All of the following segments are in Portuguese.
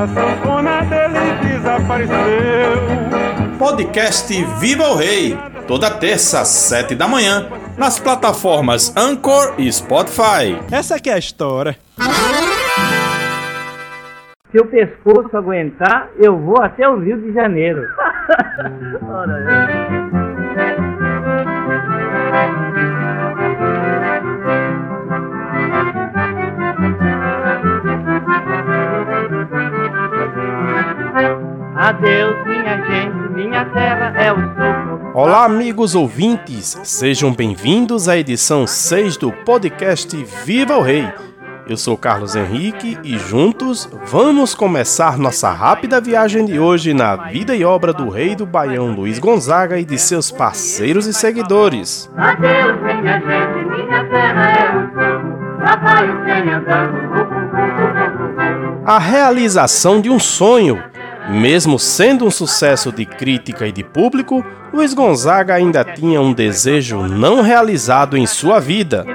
a sanfona dele desapareceu. Podcast Viva o Rei, toda terça às sete da manhã, nas plataformas Anchor e Spotify. Essa aqui é a história. Se o pescoço aguentar, eu vou até o Rio de Janeiro. Minha gente, minha terra é o. Olá, amigos ouvintes, sejam bem-vindos à edição 6 do podcast Viva o Rei. Eu sou Carlos Henrique e juntos vamos começar nossa rápida viagem de hoje na vida e obra do rei do Baião Luiz Gonzaga e de seus parceiros e seguidores. Adeus, minha gente, minha terra é o sopro. Lá vai o trem andando. A realização de um sonho. Mesmo sendo um sucesso de crítica e de público, Luiz Gonzaga ainda tinha um desejo não realizado em sua vida.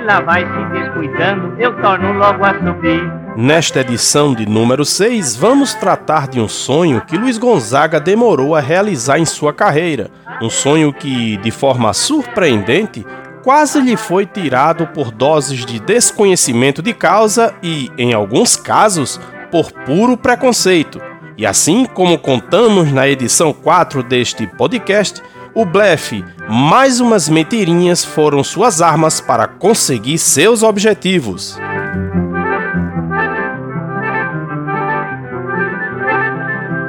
Nesta edição de número 6, vamos tratar de um sonho que Luiz Gonzaga demorou a realizar em sua carreira. Um sonho que, de forma surpreendente, quase lhe foi tirado por doses de desconhecimento de causa e, em alguns casos, por puro preconceito. E assim como contamos na edição 4 deste podcast, o blefe, mais umas mentirinhas foram suas armas para conseguir seus objetivos.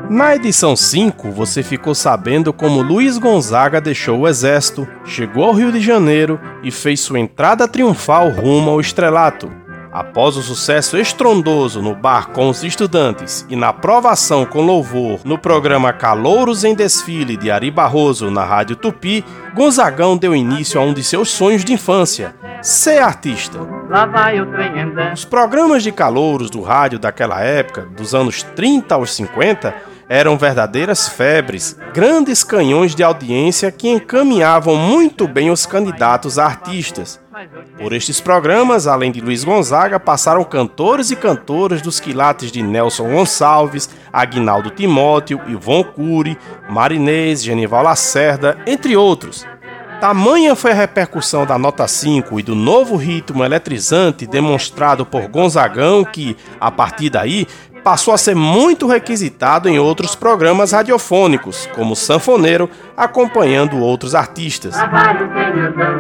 Na edição 5, você ficou sabendo como Luiz Gonzaga deixou o exército, chegou ao Rio de Janeiro e fez sua entrada triunfal rumo ao estrelato. Após o sucesso estrondoso no bar com os estudantes e na aprovação com louvor no programa Calouros em Desfile de Ari Barroso na Rádio Tupi, Gonzagão deu início a um de seus sonhos de infância: ser artista. Os programas de calouros do rádio daquela época, dos anos 30 aos 50, eram verdadeiras febres, grandes canhões de audiência que encaminhavam muito bem os candidatos a artistas. Por estes programas, além de Luiz Gonzaga, passaram cantores e cantoras dos quilates de Nelson Gonçalves, Agnaldo Timóteo, Ivon Cury, Marinês, Genival Lacerda, entre outros. Tamanha foi a repercussão da nota 5 e do novo ritmo eletrizante demonstrado por Gonzagão que, a partir daí, passou a ser muito requisitado em outros programas radiofônicos, como Sanfoneiro, acompanhando outros artistas.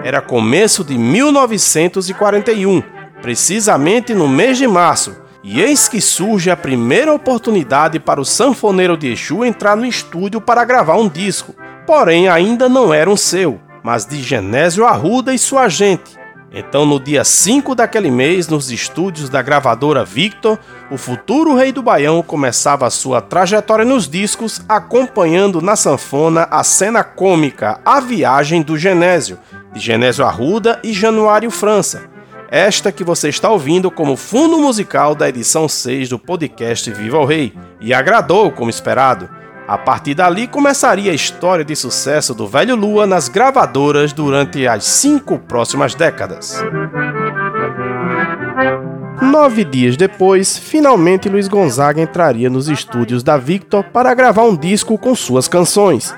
Era começo de 1941, precisamente no mês de março, e eis que surge a primeira oportunidade para o sanfoneiro de Exu entrar no estúdio para gravar um disco. Porém, ainda não era um seu, mas de Genésio Arruda e sua gente. Então, no dia 5 daquele mês, nos estúdios da gravadora Victor, o futuro rei do Baião começava sua trajetória nos discos, acompanhando na sanfona a cena cômica A Viagem do Genésio, de Genésio Arruda e Januário França. Esta que você está ouvindo como fundo musical da edição 6 do podcast Viva o Rei, e agradou como esperado. A partir dali começaria a história de sucesso do Velho Lua nas gravadoras durante as cinco próximas décadas. Nove dias depois, finalmente Luiz Gonzaga entraria nos estúdios da Victor para gravar um disco com suas canções.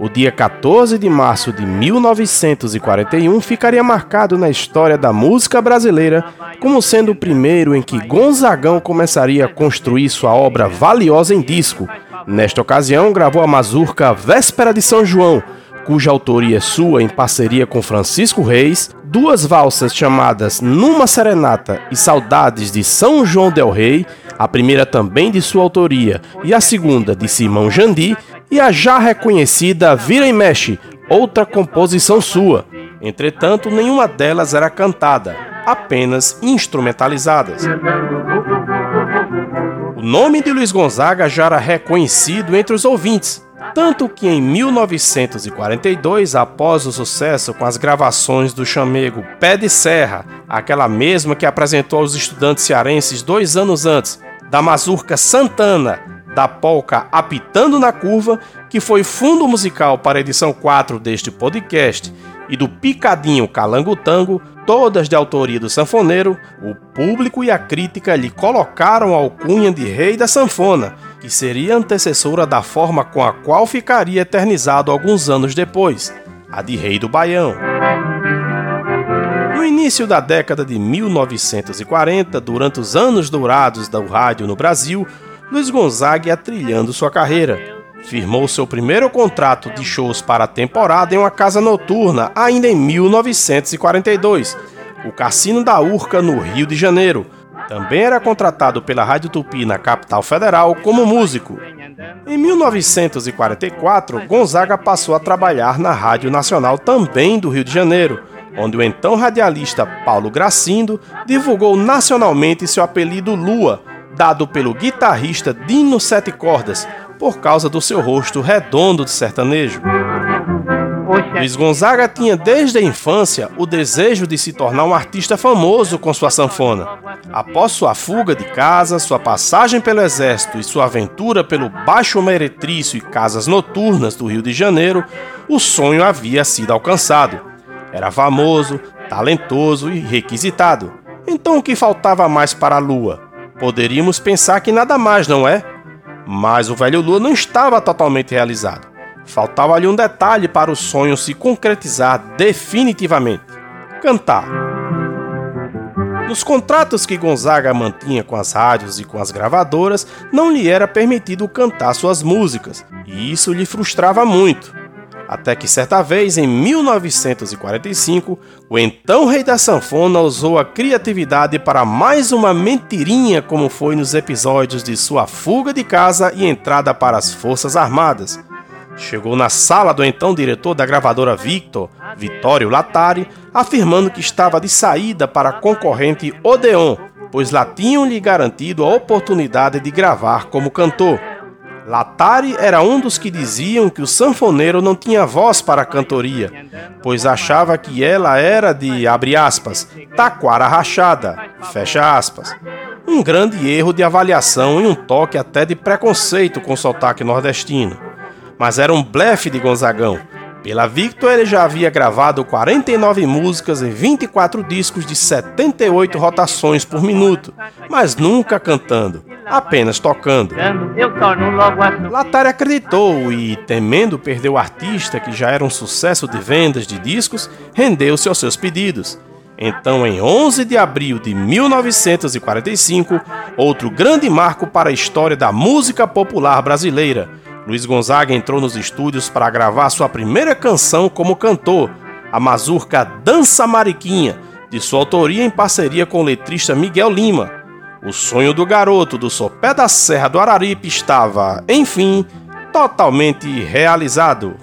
O dia 14 de março de 1941 ficaria marcado na história da música brasileira como sendo o primeiro em que Gonzagão começaria a construir sua obra valiosa em disco. Nesta ocasião, gravou a mazurca Véspera de São João, cuja autoria é sua em parceria com Francisco Reis, duas valsas chamadas Numa Serenata e Saudades de São João del Rei, a primeira também de sua autoria e a segunda de Simão Jandi, e a já reconhecida Vira e Mexe, outra composição sua. Entretanto, nenhuma delas era cantada, apenas instrumentalizadas. O nome de Luiz Gonzaga já era reconhecido entre os ouvintes, tanto que em 1942, após o sucesso com as gravações do chamego Pé de Serra, aquela mesma que apresentou aos estudantes cearenses dois anos antes, da mazurca Santana, da polca Apitando na Curva, que foi fundo musical para a edição 4 deste podcast, e do Picadinho Calango Tango, todas de autoria do sanfoneiro, o público e a crítica lhe colocaram a alcunha de rei da sanfona, que seria antecessora da forma com a qual ficaria eternizado alguns anos depois, a de Rei do Baião. No início da década de 1940, durante os anos dourados do rádio no Brasil, Luiz Gonzaga ia trilhando sua carreira. Firmou seu primeiro contrato de shows para a temporada em uma casa noturna, ainda em 1942, o Cassino da Urca, no Rio de Janeiro. Também era contratado pela Rádio Tupi na capital federal como músico. Em 1944, Gonzaga passou a trabalhar na Rádio Nacional também do Rio de Janeiro, onde o então radialista Paulo Gracindo divulgou nacionalmente seu apelido Lua, dado pelo guitarrista Dino Sete Cordas, por causa do seu rosto redondo de sertanejo. Luiz Gonzaga tinha desde a infância o desejo de se tornar um artista famoso com sua sanfona. Após sua fuga de casa, sua passagem pelo exército e sua aventura pelo Baixo Meretrício e casas noturnas do Rio de Janeiro, o sonho havia sido alcançado. Era famoso, talentoso e requisitado. Então o que faltava mais para a Lua? Poderíamos pensar que nada mais, não é? Mas o velho Lua não estava totalmente realizado. Faltava-lhe um detalhe para o sonho se concretizar definitivamente: cantar. Nos contratos que Gonzaga mantinha com as rádios e com as gravadoras, não lhe era permitido cantar suas músicas, e isso lhe frustrava muito. Até que certa vez, em 1945, o então rei da sanfona usou a criatividade para mais uma mentirinha, como foi nos episódios de sua fuga de casa e entrada para as Forças Armadas. Chegou na sala do então diretor da gravadora Victor, Vitório Latari, afirmando que estava de saída para a concorrente Odeon, pois lá tinham-lhe garantido a oportunidade de gravar como cantor. Latari era um dos que diziam que o sanfoneiro não tinha voz para a cantoria, pois achava que ela era de, abre aspas, taquara rachada, fecha aspas. Um grande erro de avaliação e um toque até de preconceito com o sotaque nordestino. Mas era um blefe de Gonzagão. Pela Victor ele já havia gravado 49 músicas em 24 discos de 78 rotações por minuto, mas nunca cantando apenas tocando. Latari acreditou e, temendo perder o artista, que já era um sucesso de vendas de discos, rendeu-se aos seus pedidos. Então, em 11 de abril de 1945, outro grande marco para a história da música popular brasileira, Luiz Gonzaga entrou nos estúdios para gravar sua primeira canção como cantor, a mazurca Dança Mariquinha, de sua autoria em parceria com o letrista Miguel Lima, o sonho do garoto do sopé da Serra do Araripe estava, enfim, totalmente realizado.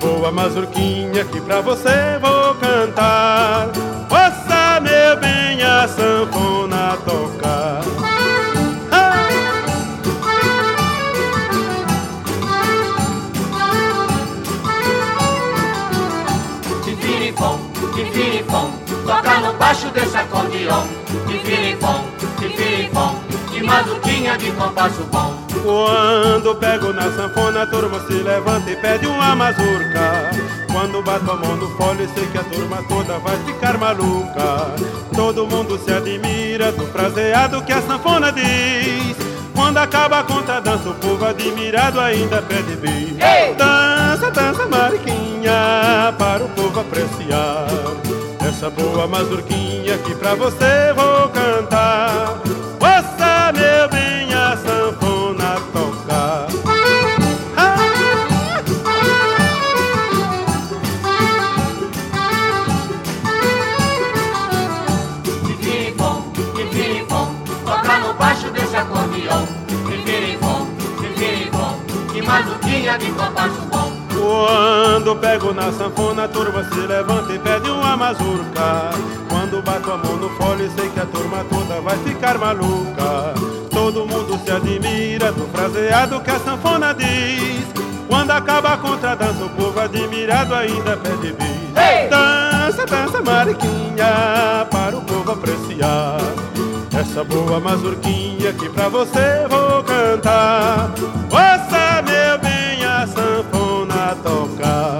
Boa mazurquinha que pra você vou cantar. Ouça, meu bem, a sanfona tocar. Tifirifom, tifirifom, toca no baixo desse acordeão. Tifirifom, tifirifom, de mazurquinha de compasso bom. Quando pego na sanfona, a turma se levanta e pede uma mazurca. Quando bato a mão no fole, sei que a turma toda vai ficar maluca. Todo mundo se admira do fraseado que a sanfona diz. Quando acaba a conta dança, o povo admirado ainda pede bis. Dança, dança, mariquinha, para o povo apreciar. Essa boa mazurquinha que pra você vou de compasso bom. Quando pego na sanfona, a turma se levanta e pede uma mazurca. Quando bato a mão no fole, sei que a turma toda vai ficar maluca. Todo mundo se admira do fraseado que a sanfona diz. Quando acaba a contradança, o povo admirado ainda pede bis. Hey! Dança, dança, mariquinha, para o povo apreciar. Essa boa mazurquinha que pra você vou cantar. Ouça, tocar.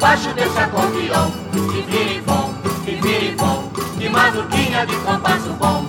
baixo desse acordeão Que virifom, que virifom Que mazurquinha de compasso bom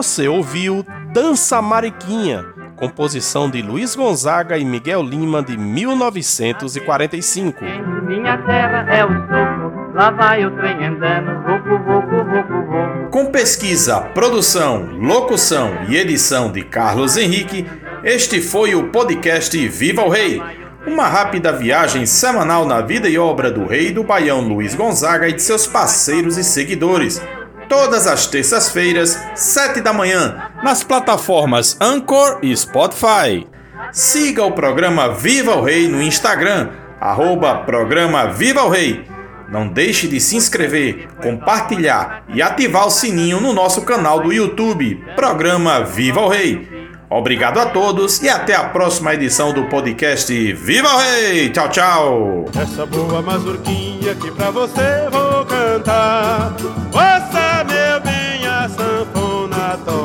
Você ouviu Dança Mariquinha composição de Luiz Gonzaga e Miguel Lima de 1945. Minha terra é o suco, lá vai o trem andando, Com pesquisa, produção, locução e edição de Carlos Henrique, este foi o podcast Viva o Rei. Uma rápida viagem semanal na vida e obra do rei do Baião Luiz Gonzaga e de seus parceiros e seguidores todas as terças-feiras, 7 da manhã, nas plataformas Anchor e Spotify. Siga o programa Viva o Rei no Instagram, arroba programa Viva o Rei. Não deixe de se inscrever, compartilhar e ativar o sininho no nosso canal do YouTube, Programa Viva o Rei. Obrigado a todos e até a próxima edição do podcast Viva o Rei! Tchau, tchau! Essa boa mazurquinha que pra você vou cantar. Você, meu